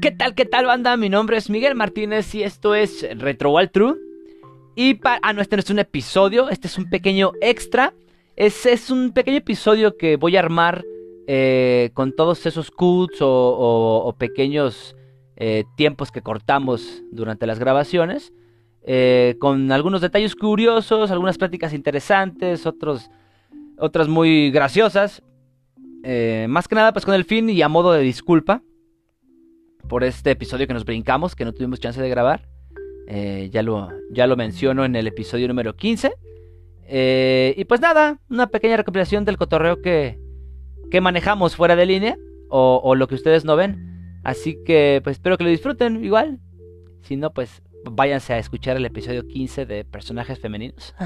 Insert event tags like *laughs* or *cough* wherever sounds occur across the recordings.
¿Qué tal, qué tal, banda? Mi nombre es Miguel Martínez y esto es Retro Wild True. Y para. Ah, no, este no es un episodio, este es un pequeño extra. Es, es un pequeño episodio que voy a armar eh, con todos esos cuts o, pequeños eh, tiempos que cortamos durante las grabaciones. Eh, con algunos detalles curiosos, algunas pláticas interesantes, otros, otras muy graciosas. más que nada, pues con el fin y a modo de disculpa por este episodio que nos brincamos, que no tuvimos chance de grabar. Eh, ya, lo, ya lo menciono en el episodio número 15. Eh, y pues nada, una pequeña recopilación del cotorreo que, que manejamos fuera de línea o, lo que ustedes no ven. Así que pues espero que lo disfruten igual. Si no, pues váyanse a escuchar el episodio 15 de personajes femeninos. *laughs*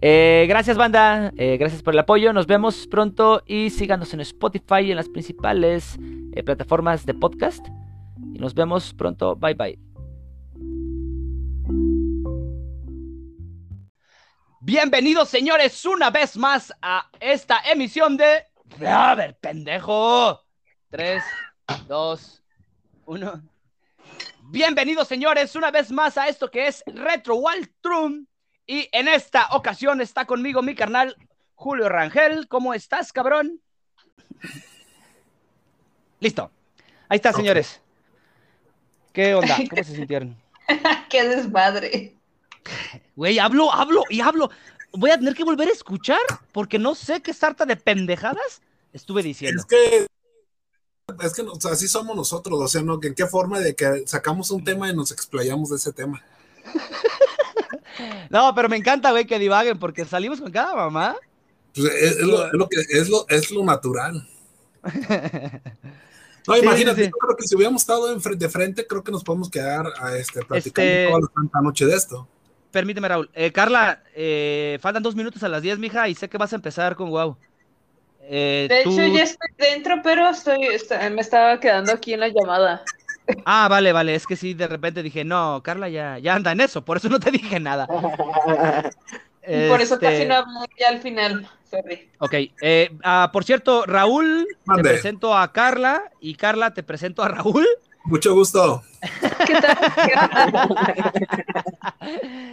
Eh, gracias banda, gracias por el apoyo, nos vemos pronto y síganos en Spotify y en las principales plataformas de podcast. Y nos vemos pronto, bye bye. Bienvenidos, señores, una vez más a esta emisión de. A ver, pendejo. 3, 2, 1. Bienvenidos, señores, una vez más a esto que es Retro Wild Trum. Y en esta ocasión está conmigo mi carnal Julio Rangel. ¿Cómo estás, cabrón? Listo. Ahí está, señores. ¿Qué onda? *laughs* ¿Cómo se sintieron? *laughs* Qué desmadre. Güey, hablo, hablo y hablo. Voy a tener que volver a escuchar porque no sé qué sarta de pendejadas estuve diciendo. Es que, es que así somos nosotros, o sea, ¿no? ¿En qué forma de que sacamos un tema y nos explayamos de ese tema? *laughs* no, pero me encanta, güey, que divaguen porque salimos con cada mamá. Pues es, lo, que, es, lo, es lo natural. No, imagínate, yo creo que si hubiéramos estado de frente, creo que nos podemos quedar a este, platicando este... toda la noche de esto permíteme, Raúl. Eh, Carla, eh, faltan dos minutos a las diez, mija, y sé que vas a empezar con Wow. Eh, de hecho, ya estoy dentro, pero estoy, me estaba quedando aquí en la llamada. *laughs* Ah, vale, vale. Es que sí, de repente dije, no, Carla ya, ya anda en eso, por eso no te dije nada. *laughs* Por eso casi este no hablé ya al final. Sorry. Ok. Ah, por cierto, Raúl, te presento a Carla y Carla te presento a Raúl. Mucho gusto. *laughs* ¿Qué tal?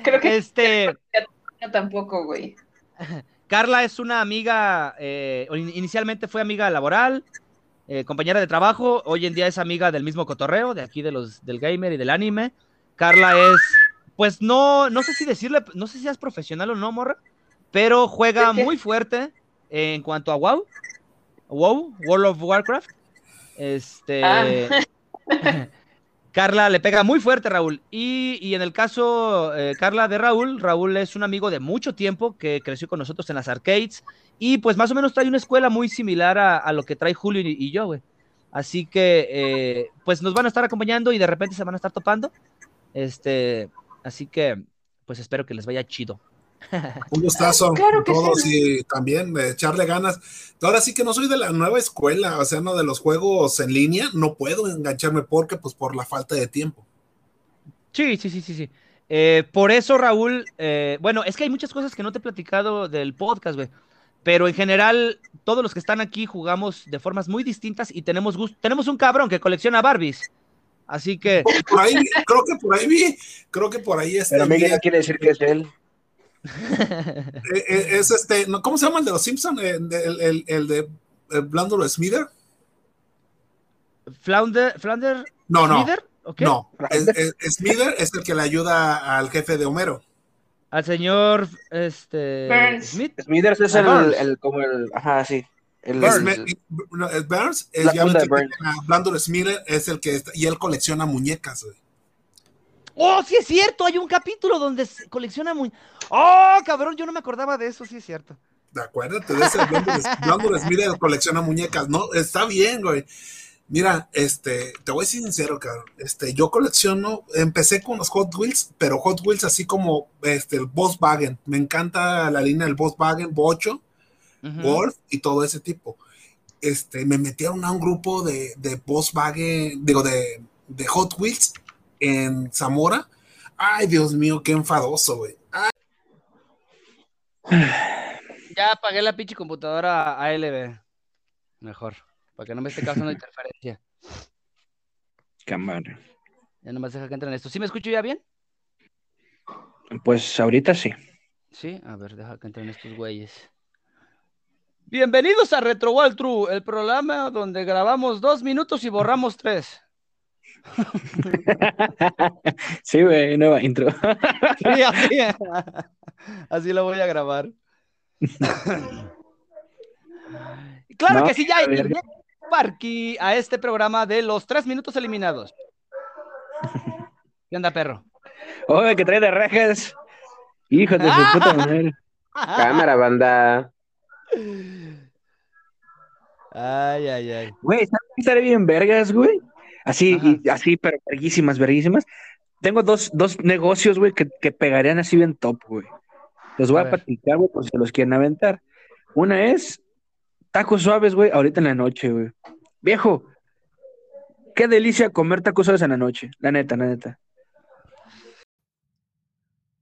Creo que este tampoco, güey. Carla es una amiga, eh, inicialmente fue amiga laboral, eh, compañera de trabajo, hoy en día es amiga del mismo cotorreo, de aquí de los del gamer y del anime. Carla es, pues no, no sé si decirle, no sé si es profesional o no, morra, pero juega muy fuerte en cuanto a WoW, WoW, World of Warcraft. Este, ah. *laughs* Carla le pega muy fuerte, Raúl. Y, en el caso, eh, Carla de Raúl, Raúl es un amigo de mucho tiempo que creció con nosotros en las arcades. Y pues más o menos trae una escuela muy similar a, lo que trae Julio y, yo, güey. Así que, eh, pues nos van a estar acompañando y de repente se van a estar topando. Este, así que, pues espero que les vaya chido. *laughs* Un gustazo todos y también echarle ganas. Ahora sí que no soy de la nueva escuela, o sea, no de los juegos en línea, no puedo engancharme porque, pues, por la falta de tiempo. Sí, sí, sí, sí, sí. Eh, por eso, Raúl, eh, bueno, es que hay muchas cosas que no te he platicado del podcast, güey. Pero en general, todos los que están aquí jugamos de formas muy distintas y tenemos gusto. Tenemos un cabrón que colecciona Barbies. Así que. creo que por ahí vi, creo que por ahí está. Pero Miguel no quiere decir que es él. *laughs* Eh, eh, es este, ¿cómo se llama el de los Simpsons? Eh, el, el, de Blandor Smither. Flounder, Flounder. No, no. No, Smither es el que le ayuda al jefe de Homero. Al señor este Smith. Smithers es el, el, como el, ajá, sí. El, Burns, es ya Blandor Smither es el que y él colecciona muñecas. ¡Oh, sí es cierto! Hay un capítulo donde colecciona muy. ¡Oh, cabrón! Yo no me acordaba de eso, sí es cierto. Acuérdate de ese Smith colecciona muñecas. No, está bien, güey. Mira, este, te voy a ser sincero, cabrón. Este, yo colecciono, empecé con los Hot Wheels, pero Hot Wheels así como este, el Volkswagen. Me encanta la línea del Volkswagen, Bocho, Wolf y todo ese tipo. Este, me metieron a un grupo de, de Volkswagen, digo, de, de Hot Wheels en Zamora. Ay, Dios mío, qué enfadoso, güey. Ya apagué la pinche computadora ALB. Mejor, para que no me esté causando *laughs* interferencia. Cámara. Ya nomás deja que entren esto. ¿Sí me escucho ya bien? Pues ahorita sí. Sí, a ver, deja que entren estos güeyes. Bienvenidos a Retro World True, el programa donde grabamos dos minutos y borramos tres. *laughs* sí, güey, nueva intro. sí, así, así lo voy a grabar. claro que sí, ya hay Parky a este programa de los tres minutos eliminados. ¿Qué onda, perro? Oye, que trae de rejas. Hijo de su puta madre. Cámara, banda. Ay, ay, ay. Güey, estaré bien vergas, güey. Así, así, pero verguísimas, verguísimas. Tengo dos, dos negocios, güey, que, que, pegarían así bien top, güey. Los voy a, a platicar, güey, por si los quieren aventar. Una es tacos suaves, güey, ahorita en la noche, güey. Viejo, qué delicia comer tacos suaves en la noche. La neta, la neta.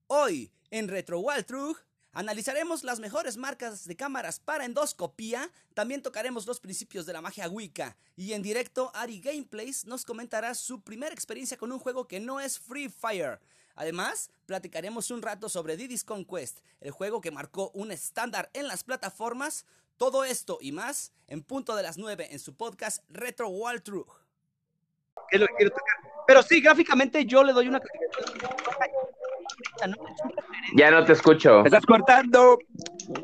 Hoy, en Retro Waltrug, analizaremos las mejores marcas de cámaras para endoscopía, también tocaremos los principios de la magia Wicca y en directo Ari Gameplays nos comentará su primera experiencia con un juego que no es Free Fire. Además, platicaremos un rato sobre Diddy's Conquest, el juego que marcó un estándar en las plataformas. Todo esto y más en punto de las 9 en su podcast Retro Waltrug. Pero sí, gráficamente yo le doy una ya no te escucho. ¡Me estás cortando!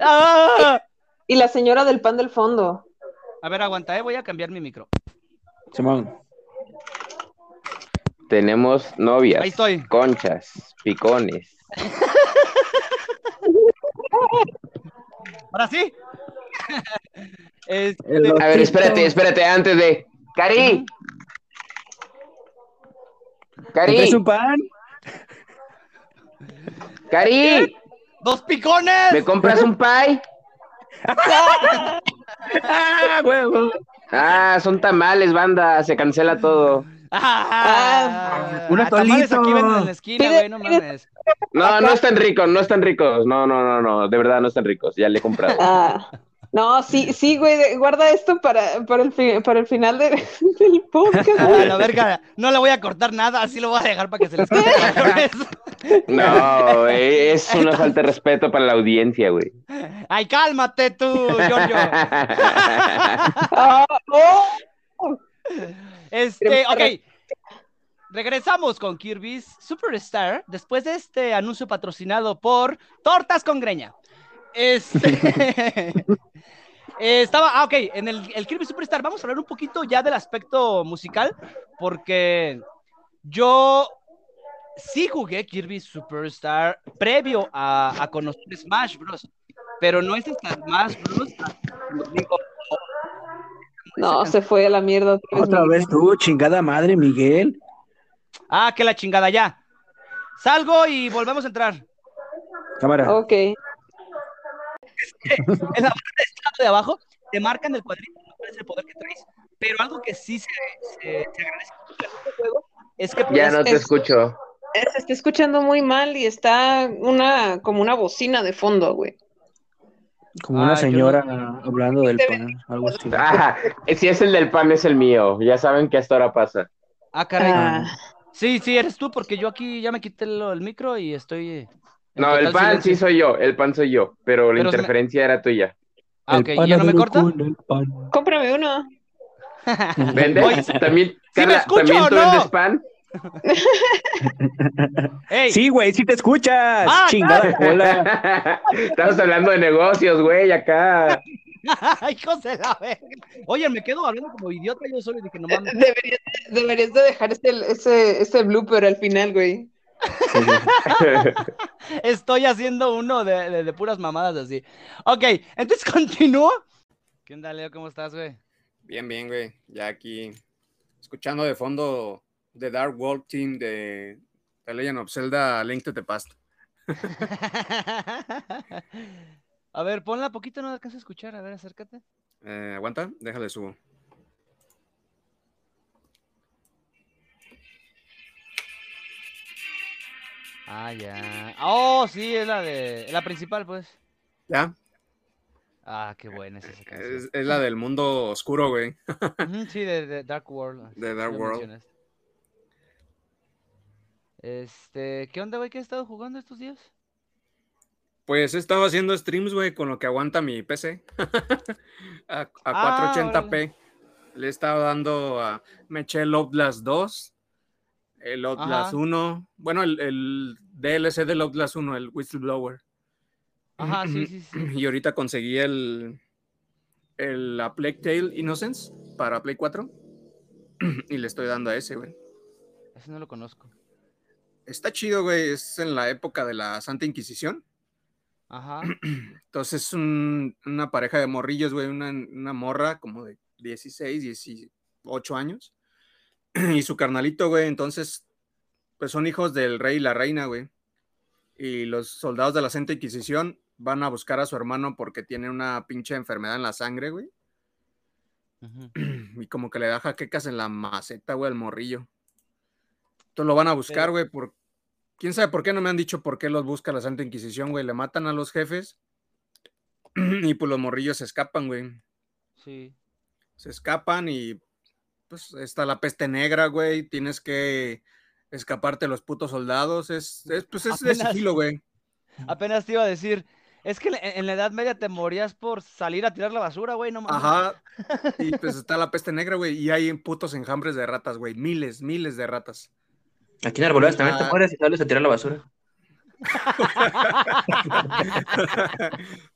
¡Ah! Y la señora del pan del fondo. A ver, aguanta, eh, voy a cambiar mi micro. Simón. Tenemos novias, Ahí estoy. conchas, picones. *laughs* Ahora sí. *laughs* Este... A ver, espérate, espérate, antes de. ¡Cari! ¡Cari! ¿Es un pan? ¡Cari! ¡Dos picones! ¿Me compras un pie? ¡Ah, *laughs* huevo! Ah, son tamales, banda, se cancela todo. Ah, un atolito. aquí en la esquina, güey, no mames. No, no están ricos, no están ricos. No, no, no, no, de verdad no están ricos. Ya le he comprado. Ah, no, sí, sí, güey, guarda esto para, para, el, para el final de, *laughs* del podcast. Ah, la verga, no le voy a cortar nada, así lo voy a dejar para que se les quede. *laughs* No, güey, es una falta de respeto para la audiencia, güey. Ay, cálmate tú, Giorgio. *laughs* Este, ok. Regresamos con Kirby's Superstar después de este anuncio patrocinado por Tortas con Greña. Este. *laughs* *laughs* estaba, ah, ok, en el, el, Kirby Superstar vamos a hablar un poquito ya del aspecto musical, porque yo sí jugué Kirby Superstar previo a, a conocer Smash Bros. Pero no es hasta Smash Bros. No, se fue a la mierda. Otra vez, otra vez tú, chingada madre, Miguel. Ah, que la chingada ya. Salgo y volvemos a entrar. Cámara. Ok. *laughs* en la parte de, de abajo te marcan el cuadrito cuál es el poder que traes. Pero algo que sí se, se, se agradece mucho en este juego es que. Ya no te es, escucho. Se está escuchando muy mal y está una como una bocina de fondo, güey. Como una ah, señora no... hablando del pan, algo así. Ah, *laughs* si es el del pan, es el mío. Ya saben que hasta ahora pasa. Ah, caray. Ah. Sí, sí, eres tú, porque yo aquí ya me quité el, el micro y estoy. No, el pan silencio. sí soy yo, el pan soy yo, pero, pero la interferencia me... era tuya. Ah, ok, ¿ya no me corta? Cómprame uno. *laughs* ¿Vendes? Oye, ¿También, *laughs* ¿sí me escucho ¿también o tú no? vendes pan? *laughs* Ey. Sí, güey, sí te escuchas. Ah, Chingada cola. Estamos hablando de negocios, güey, acá. Hijos de la verga. Oye, me quedo hablando como idiota yo solo y dije, no mames. Deberías, deberías de dejar ese, ese, ese blooper al final, güey. Estoy haciendo uno de, de, de, puras mamadas así. Ok, entonces *laughs* continúo. ¿Qué onda, Leo? ¿Cómo estás, güey? Bien, bien, güey. Ya aquí escuchando de fondo The Dark World Team de The Legend of Zelda Link to the Past. *laughs* a ver, ponla poquito, no alcanzo a escuchar. A ver, acércate. Eh, aguanta, déjale subo. Ah, ya. Oh, sí, es la de. La principal, pues. ¿Ya? Ah, qué buena es esa canción. Es, es la del mundo oscuro, güey. *laughs* sí, de, de, Dark World. De Dark World. Este, ¿qué onda, güey? ¿Qué has estado jugando estos días? Pues he estado haciendo streams, güey, con lo que aguanta mi PC. *laughs* a, a 480p. Ah, Le he estado dando a. Me eché Outlast 2, el Outlast 1. Bueno, el, el, DLC del Outlast 1, el Whistleblower. Ajá, sí, sí, sí. *clears throat* Y ahorita conseguí el. El la Plague Tale Innocence para Play 4. *clears throat* y le estoy dando a ese, güey. Ese no lo conozco. Está chido, güey. Es en la época de la Santa Inquisición. Ajá. *clears throat* Entonces es una pareja de morrillos, güey, una, morra como de 16, 18 años. *clears throat* Y su carnalito, güey, entonces, pues son hijos del rey y la reina, güey. Y los soldados de la Santa Inquisición van a buscar a su hermano porque tiene una pinche enfermedad en la sangre, güey. *clears throat* Y como que le da jaquecas en la maceta, güey, al morrillo. Entonces lo van a buscar, güey, por, quién sabe por qué no me han dicho por qué los busca la Santa Inquisición, güey. Le matan a los jefes *clears throat* y pues los morrillos se escapan, güey. Sí. Se escapan y pues está la peste negra, güey. Tienes que escaparte los putos soldados. Es, pues es de sigilo, güey. Apenas te iba a decir, es que en la Edad Media te morías por salir a tirar la basura, güey, no mames. Ajá. *laughs* Y pues está la peste negra, güey. Y hay putos enjambres de ratas, güey. Miles, miles de ratas. Aquí en Arboledas también te mueres y sales a tirar la basura. *laughs* *laughs*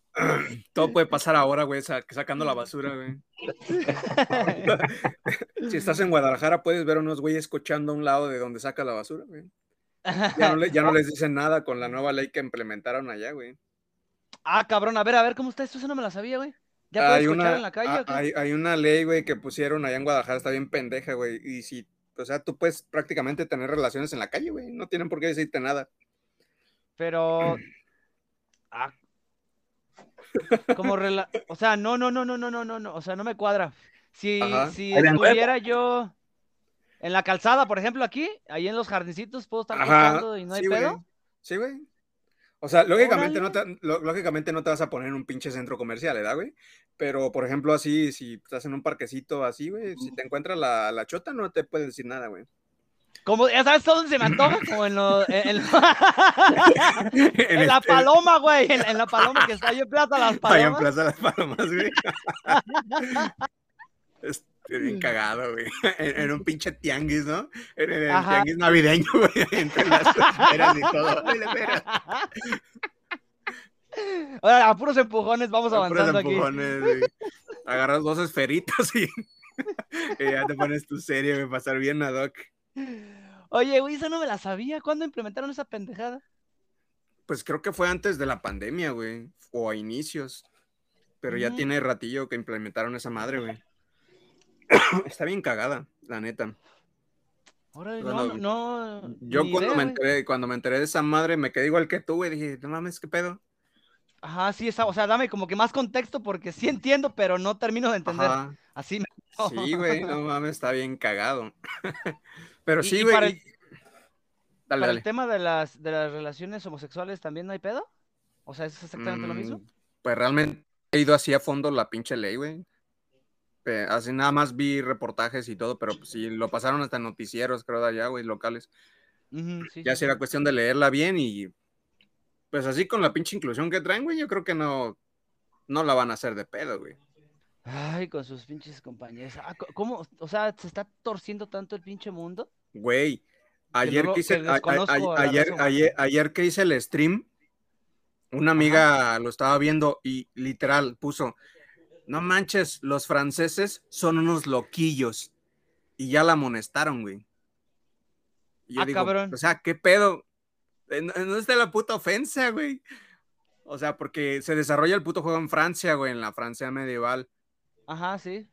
Todo puede pasar ahora, güey, sacando la basura, güey. *laughs* si estás en Guadalajara, puedes ver a unos güeyes cochando a un lado de donde saca la basura, güey. Ya no, les dicen nada con la nueva ley que implementaron allá, güey. Ah, cabrón, a ver, a ver, ¿cómo está esto? Eso no me la sabía, güey. ¿Ya puedes hay una, en la calle? Hay, hay, una ley, güey, que pusieron allá en Guadalajara, está bien pendeja, güey. Y si o sea, tú puedes prácticamente tener relaciones en la calle, güey. No tienen por qué decirte nada. Pero. *clears throat* Ah. Como rela... O sea, no, no, no, no, no, no, no, O sea, no me cuadra. Si, si estuviera yo en la calzada, por ejemplo, aquí, ahí en los jardincitos, puedo estar jugando y no hay pedo. Sí, güey. O sea, lógicamente no, te, lógicamente no te vas a poner en un pinche centro comercial, ¿verdad, güey? Pero, por ejemplo, así, si estás en un parquecito así, güey, si te encuentras la, la chota, no te puede decir nada, güey. Como, ya sabes dónde se me antoja, *clears throat* como en, lo, en, *laughs* la paloma, güey, en, la paloma que está ahí en Plaza Las Palomas. Ahí en Plaza Las Palomas, güey. *laughs* Estoy bien cagado, güey. En, un pinche tianguis, ¿no? En, el tianguis navideño, güey. Entre las esferas y todo. *laughs* Ahora, a puros empujones vamos a avanzando puros empujones, Güey. Agarras dos esferitas y, ya te pones tu serie, me pasar bien a Doc. Oye, güey, esa no me la sabía. ¿Cuándo implementaron esa pendejada? Pues creo que fue antes de la pandemia, güey. O a inicios. Pero ya tiene ratillo que implementaron esa madre, güey. *coughs* Está bien cagada, la neta. no, no, yo cuando, me enteré, cuando me enteré de esa madre me quedé igual que tú, güey. Dije, no mames, ¿qué pedo? Ajá, sí, o sea, dame como que más contexto porque sí entiendo, pero no termino de entender. Así me... Sí, güey, no *laughs* mames, está bien cagado. Pero sí, güey. Para, el, para el tema de las, de las relaciones homosexuales también no hay pedo? O sea, ¿es exactamente lo mismo? Mm, pues realmente he ido así a fondo la pinche ley, güey así nada más vi reportajes y todo, pero pues, sí, lo pasaron hasta noticieros, creo, de allá, güey, locales. ya sí, era cuestión de leerla bien y pues así con la pinche inclusión que traen, güey, yo creo que no, no la van a hacer de pedo, güey. Ay, con sus pinches compañeros. Ah, ¿Cómo? O sea, ¿se está torciendo tanto el pinche mundo? Güey, ayer que, hice, ayer, ayer, ayer, que hice el stream, una amiga lo estaba viendo y literal puso, no manches, los franceses son unos loquillos. Y ya la amonestaron, güey. Y yo ah, digo, cabrón. o sea, ¿qué pedo? No está la puta ofensa, güey. O sea, porque se desarrolla el puto juego en Francia, güey, en la Francia medieval. Ajá, sí.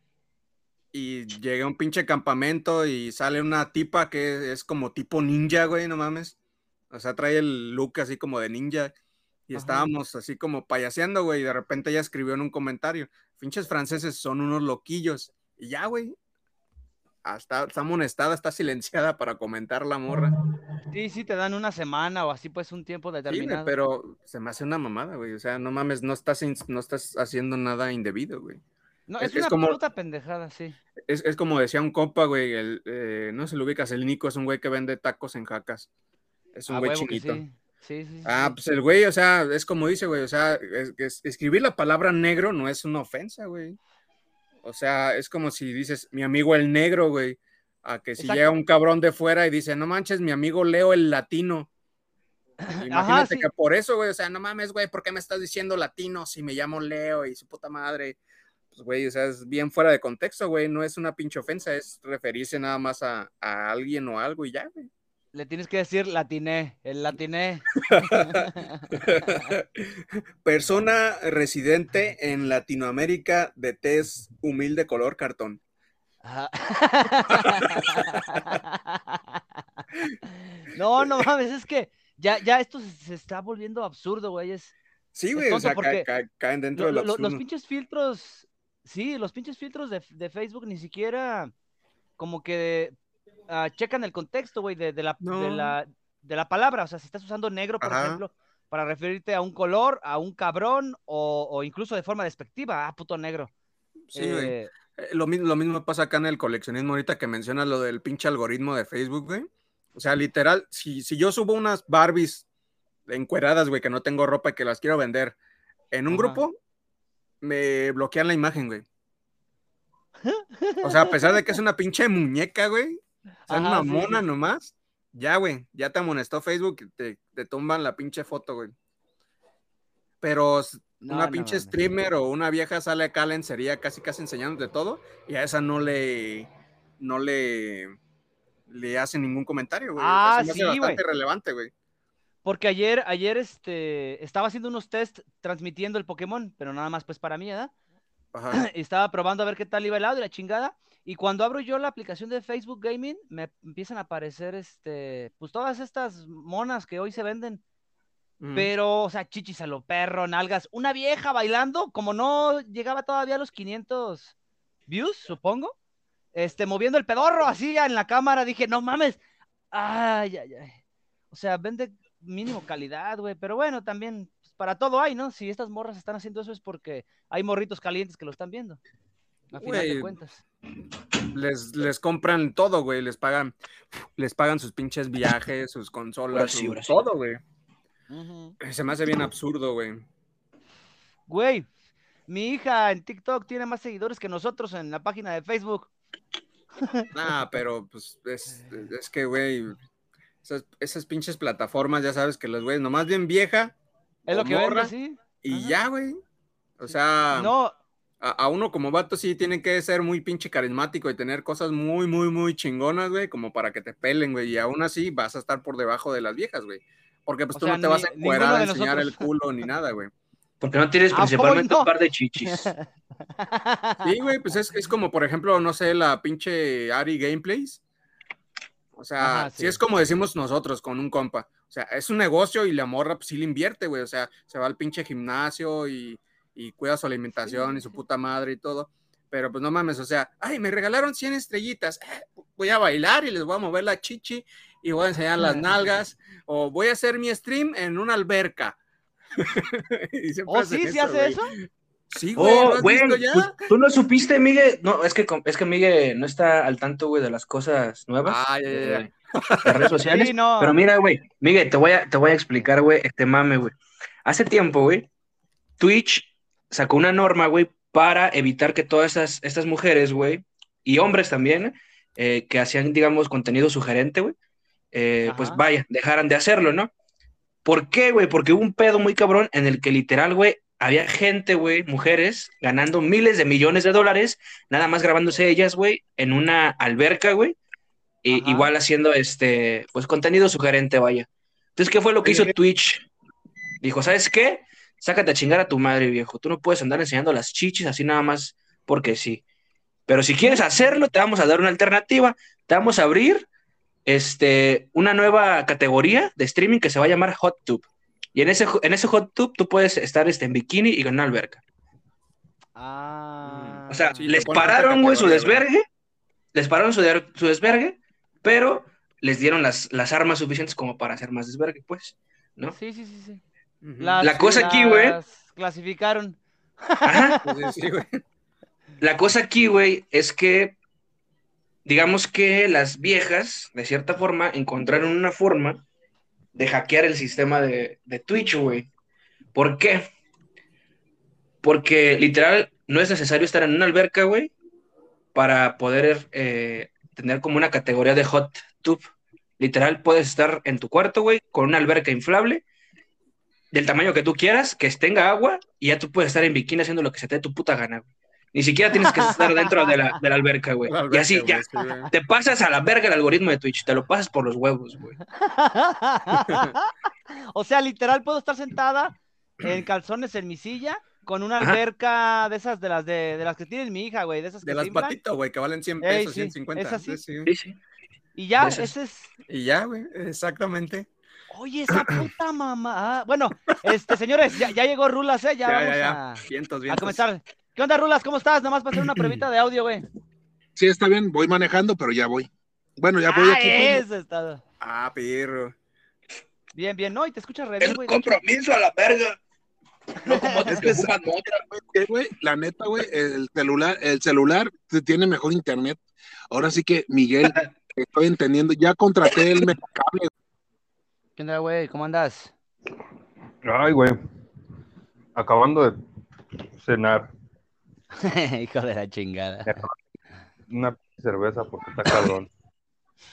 Y llega un pinche campamento y sale una tipa que es como tipo ninja, güey, no mames. O sea, trae el look así como de ninja. Y estábamos así como payaseando, güey, y de repente ella escribió en un comentario, pinches franceses son unos loquillos. Y ya, güey, hasta, está amonestada, está *laughs* silenciada para comentar la morra. Sí, sí, te dan una semana o así pues un tiempo determinado. Sí, pero se me hace una mamada, güey. O sea, no mames, no estás, no estás haciendo nada indebido, güey. No, es, una como, puta pendejada, sí. Es, como decía un compa, güey, el, eh, no se lo ubicas, el Nico es un güey que vende tacos en jacas. Es un güey chiquito. Sí. Sí, ah, pues el güey, o sea, es como dice, güey, o sea, escribir la palabra negro no es una ofensa, güey. O sea, es como si dices, mi amigo el negro, güey, a que si llega un cabrón de fuera y dice, no manches, mi amigo Leo el latino. *laughs* Imagínate que por eso, güey, o sea, no mames, güey, ¿por qué me estás diciendo latino si me llamo Leo y su puta madre? Pues, güey, o sea, es bien fuera de contexto, güey, no es una pinche ofensa, es referirse nada más a, a alguien o algo y ya, güey. Le tienes que decir latiné, el latiné. *laughs* Persona residente en Latinoamérica de tez humilde color cartón. *laughs* no, no mames, es que ya, ya esto se, está volviendo absurdo, güey. Es, sí, güey, o sea, caen dentro de los pinches filtros, sí, los pinches filtros de, de Facebook ni siquiera como que Ah, checan el contexto, güey, de, la, de, la, palabra. O sea, si estás usando negro, por ejemplo, para referirte a un color, a un cabrón, o, incluso de forma despectiva, ah, puto negro. Sí, güey. Eh, eh, lo, mismo, lo mismo pasa acá en el coleccionismo ahorita que mencionas lo del pinche algoritmo de Facebook, güey. O sea, literal, si, si yo subo unas Barbies encueradas, güey, que no tengo ropa y que las quiero vender en un grupo, me bloquean la imagen, güey. O sea, a pesar de que es una pinche muñeca, güey, es una mona nomás. Ya, güey, ya te amonestó Facebook y te, te tumban la pinche foto, güey. Pero una pinche streamer o una vieja sale acá la sería casi casi enseñándote todo y a esa no le no le le hace ningún comentario, güey. Ah, sí, bastante relevante, güey. Porque ayer, ayer este, estaba haciendo unos test transmitiendo el Pokémon, pero nada más pues para mí, ¿verdad? Ajá. *clears throat* estaba probando a ver qué tal iba el audio y la chingada. Y cuando abro yo la aplicación de Facebook Gaming, me empiezan a aparecer, este, pues todas estas monas que hoy se venden. Mm. Pero, o sea, chichis a lo perro, nalgas. Una vieja bailando, como no llegaba todavía a los 500 views, supongo. Este, moviendo el pedorro así en la cámara. Dije, no mames. Ay, ay, ay. O sea, vende mínimo calidad, güey. Pero bueno, también, pues, para todo hay, ¿no? Si estas morras están haciendo eso es porque hay morritos calientes que lo están viendo. A final de cuentas. Les, les compran todo, güey. Les pagan, les pagan sus pinches viajes, sus consolas, todo, güey. Se me hace bien absurdo, güey. Güey, mi hija en TikTok tiene más seguidores que nosotros en la página de Facebook. *laughs* Ah, pero pues es, que, güey, esas, pinches plataformas, ya sabes que los güeyes, nomás bien vieja. Es lo que vende, sí. Y ya, güey. O sea. No, a, uno como vato sí tiene que ser muy pinche carismático y tener cosas muy, muy, muy chingonas, güey, como para que te pelen, güey. Y aún así vas a estar por debajo de las viejas, güey. Porque pues tú no te vas a encuerar a enseñar el culo ni nada, güey. Porque no tienes principalmente un par de chichis. Sí, güey, pues es, es, como, por ejemplo, no sé, la pinche Ari Gameplays. O sea, sí. es como decimos nosotros con un compa. O sea, es un negocio y la morra pues sí le invierte, güey. O sea, se va al pinche gimnasio y y cuida su alimentación y su puta madre y todo. Pero pues no mames, o sea, ay, me regalaron 100 estrellitas, eh, voy a bailar y les voy a mover la chichi y voy a enseñar las *laughs* nalgas, o voy a hacer mi stream en una alberca. *laughs* ¿Oh, sí? ¿Se hace eso? Sí, güey, oh, güey, ya? ¿Tú no supiste, Miguel? No, es que, es que Miguel no está al tanto, güey, de las cosas nuevas. Ah, ya, ya, ya. De redes sociales. Sí, no. Pero mira, güey, Miguel, te voy a, te voy a explicar, güey, este mame, güey. Hace tiempo, güey, Twitch sacó una norma, güey, para evitar que todas estas, estas mujeres, güey, y hombres también, eh, que hacían, digamos, contenido sugerente, güey, eh, pues vaya, dejaran de hacerlo, ¿no? ¿Por qué, güey? Porque hubo un pedo muy cabrón en el que literal, güey, había gente, güey, mujeres, ganando miles de millones de dólares, nada más grabándose ellas, güey, en una alberca, güey, y, igual haciendo, este, pues contenido sugerente, vaya. Entonces, ¿qué fue lo que hizo Twitch? Dijo, ¿sabes qué? sácate a chingar a tu madre, viejo. Tú no puedes andar enseñando las chichis así nada más porque sí. Pero si quieres hacerlo, te vamos a dar una alternativa. Te vamos a abrir este, una nueva categoría de streaming que se va a llamar Hot Tube. Y en ese, en ese Hot Tube tú puedes estar este, en bikini y con una alberca. Ah. O sea, les pararon, güey, su desvergue. Les pararon su, su desvergue, pero les dieron las, las armas suficientes como para hacer más desvergue, pues. ¿no? Sí, sí, sí, sí la cosa aquí, güey. Clasificaron. Pues *laughs* la cosa aquí, güey, es que digamos que las viejas, de cierta forma, encontraron una forma de hackear el sistema de, de Twitch, güey. ¿Por qué? Porque literal no es necesario estar en una alberca, güey, para poder eh, tener como una categoría de hot tub. Literal, puedes estar en tu cuarto, güey, con una alberca inflable del tamaño que tú quieras, que tenga agua, y ya tú puedes estar en bikini haciendo lo que se te dé tu puta gana. Ni siquiera tienes que estar dentro de la, de la alberca, güey. *laughs* Y así, ya, te pasas a la verga el algoritmo de Twitch, te lo pasas por los huevos, güey. *laughs* o sea, literal, puedo estar sentada en calzones en mi silla con una alberca de esas de las de, de las que tiene mi hija, güey, de esas que De las patitas, güey, que valen 100 pesos, 150. Sí, sí. Y ya, ese es. Y ya, güey, exactamente. Oye, esa puta mamá. Ah, bueno, este, señores, ya, ya llegó Rulas, ¿eh? Ya, vamos A, a comenzar. ¿Qué onda, Rulas? ¿Cómo estás? Nada más para hacer una *clears throat* pruebita de audio, güey. Sí, está bien, voy manejando, pero ya voy. Bueno, ya voy ah, aquí. Eso está. Ah, pirro. Bien, bien, no, y te escuchas re bien, güey. compromiso a la verga. No *laughs* como es que otra, güey, la neta, güey, el celular, el celular tiene mejor internet. Ahora sí que, Miguel, *laughs* estoy entendiendo, ya contraté el cable. ¿Qué onda, güey? ¿Cómo andas? Ay, güey. Acabando de cenar. *laughs* Hijo de la chingada. Una cerveza porque está cabrón. *laughs*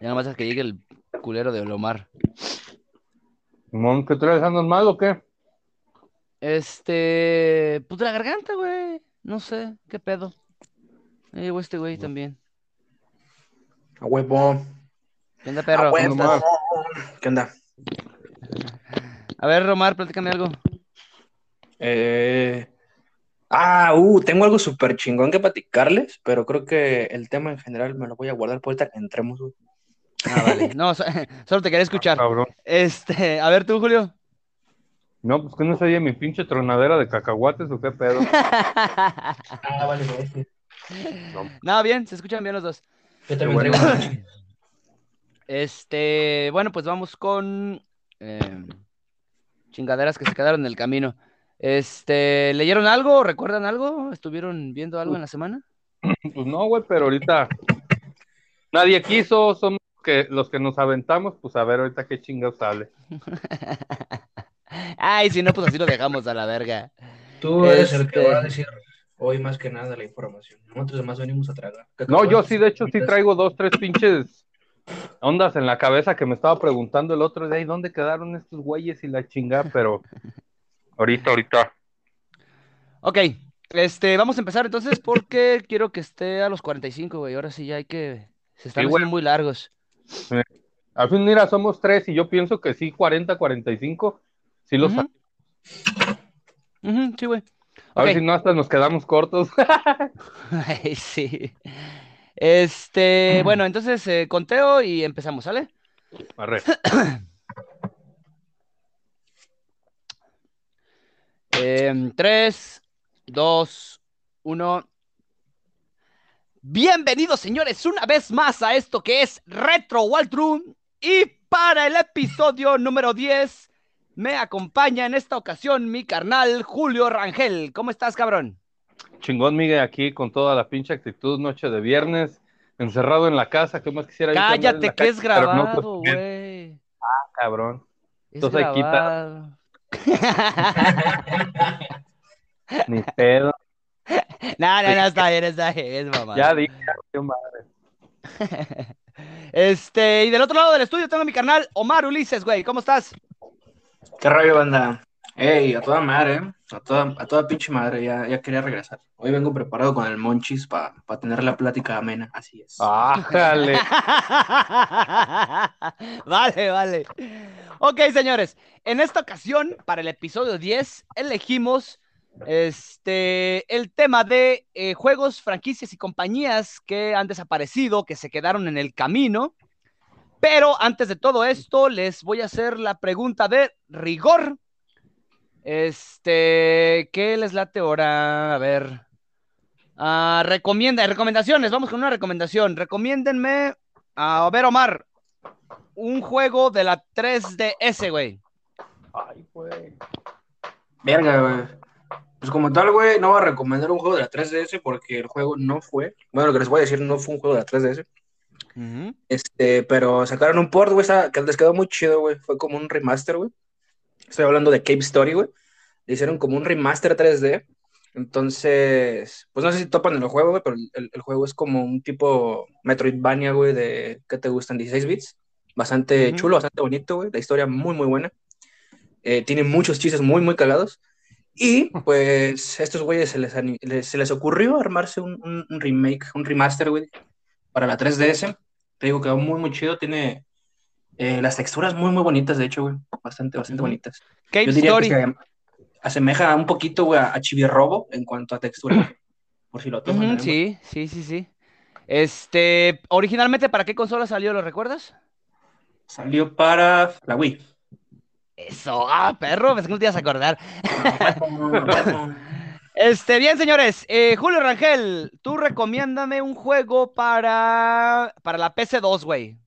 ya nomás es que llegue el culero de Olomar. ¿qué traes? ¿Andas mal o qué? Este, pues de la garganta, güey. No sé, qué pedo. Ahí llegó este güey también. A huevo. ¿Qué onda, perro? ¿Qué onda? A ver, Romar, platícame algo. Eh... Ah, uh, tengo algo súper chingón que platicarles, pero creo que el tema en general me lo voy a guardar por ahorita que entremos. Ah, vale. No, *laughs* solo te quería escuchar. Ah, este, a ver tú, Julio. No, pues que no se oye mi pinche tronadera de cacahuates o qué pedo. *laughs* ah, vale, güey. No. bien, se escuchan bien los dos. Yo también Este, bueno, pues vamos con eh, chingaderas que se quedaron en el camino. Este, ¿leyeron algo? ¿Recuerdan algo? ¿Estuvieron viendo algo en la semana? *clears throat* Pues no, güey, pero ahorita nadie quiso, somos que los que nos aventamos, pues a ver ahorita qué chingados sale. *laughs* Ay, si no, pues así lo dejamos a la verga. Tú eres el que va a este, decir hoy más que nada la información. Nosotros además venimos a tragar. No, yo sí, de hecho, sí traigo dos, tres pinches ondas en la cabeza que me estaba preguntando el otro día, ¿y dónde quedaron estos güeyes y la chingada? Pero *laughs* ahorita, ahorita. Ok, este, vamos a empezar entonces porque *laughs* quiero que esté a los 45, güey. Ahora sí ya hay que... Se están haciendo muy largos. Al fin, mira, somos tres y yo pienso que sí, 40, 45, sí los sí, güey. A ver si no, hasta nos quedamos cortos. *laughs* *laughs* sí. Este, bueno, entonces eh, conteo y empezamos, ¿sale? Arre. *clears throat* eh, tres, dos, uno. Bienvenidos, señores, una vez más a esto que es Retro Waltroom. Y para el episodio número 10, me acompaña en esta ocasión mi carnal Julio Rangel. ¿Cómo estás, cabrón? Chingón, Miguel, aquí con toda la pinche actitud, noche de viernes, encerrado en la casa. ¿Qué más quisiera Cállate, que es grabado, güey. ah, cabrón. Entonces ahí quita. Ni pedo. *laughs* no, no, no, está bien, está bien, es mamá. Ya dije, madre. *laughs* Este, y del otro lado del estudio tengo a mi carnal Omar Ulises, güey. ¿Cómo estás? ¿Qué rollo, banda? Ey, a toda madre, ¿eh? A toda, a toda pinche madre, ya, ya quería regresar. Hoy vengo preparado con el Monchis para tener la plática amena, así es. ¡Ájale! *laughs* vale, vale. Ok, señores, en esta ocasión, para el episodio 10, elegimos este, el tema de eh, juegos, franquicias y compañías que han desaparecido, que se quedaron en el camino. Pero antes de todo esto, les voy a hacer la pregunta de rigor. Este, ¿qué les late ahora? A ver. Ah, recomienda, recomendaciones, vamos con una recomendación. Recomiéndenme, a ver, Omar, un juego de la 3DS, güey. Ay, güey. Verga, güey. Pues como tal, güey, no voy a recomendar un juego de la 3DS porque el juego no fue. Bueno, lo que les voy a decir no fue un juego de la 3DS. Este, pero sacaron un port, güey, que les quedó muy chido, güey. Fue como un remaster, güey. Estoy hablando de Cave Story, güey. Le hicieron como un remaster 3D. Entonces, pues no sé si topan el juego, güey, pero el, juego es como un tipo Metroidvania, güey, de ¿qué te gustan? 16 bits. Bastante chulo, bastante bonito, güey. La historia muy, muy buena. Eh, tiene muchos chistes muy, muy calados. Y *laughs* pues estos güeyes se les, se les ocurrió armarse un, un, remake, un remaster, güey, para la 3DS. Te digo, quedó muy, muy chido. Tiene eh, las texturas muy, muy bonitas, de hecho, güey. Bastante, bastante bonitas. Yo diría Que se asemeja un poquito, güey, a Chibi-Robo en cuanto a textura. por si lo toman. sí, sí, sí, sí. Este, originalmente, ¿para qué consola salió? ¿Lo recuerdas? Salió para la Wii. Eso, ah, perro, pensé que no te ibas a acordar. *laughs* este, bien, señores. Eh, Julio Rangel, tú recomiéndame un juego para, para la PC2, güey.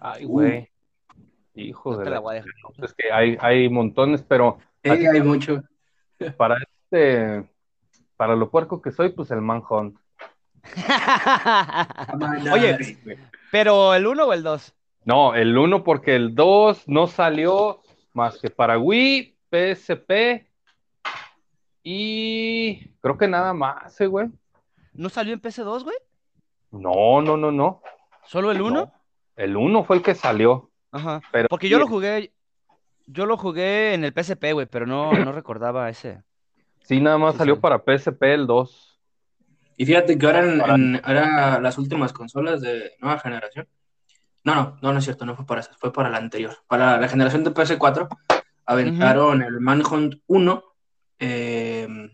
Ay, güey. Hijo de la, Es que hay, hay montones, pero. Sí, hay mucho. *laughs* Para este. Para lo puerco que soy, pues el Manhunt. *laughs* Oye, pero ¿el 1 o el 2? No, el 1 porque el 2 no salió más que para Wii, PSP y creo que nada más, eh, güey. ¿No salió en PS2, güey? No, no, no, no. ¿Solo el 1? el 1 fue el que salió. Ajá. Pero porque yo lo jugué, yo lo jugué en el PSP, güey, pero no, no recordaba ese. Sí, nada más salió para PSP el 2. Y fíjate que ahora en, las últimas consolas de nueva generación no, no, no, no es cierto, no fue para esa, fue para la anterior. Para la generación de PS4 aventaron el Manhunt 1 em,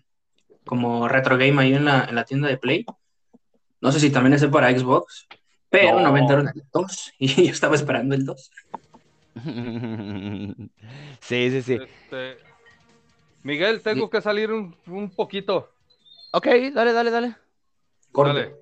como retro game ahí en la, en la, tienda de Play. No sé si también es para Xbox, pero no, aventaron el 2 *laughs* y yo estaba esperando el 2. *laughs* sí, sí, sí. Este, Miguel, tengo que salir un, un, poquito. Ok, dale, dale, dale. Corte.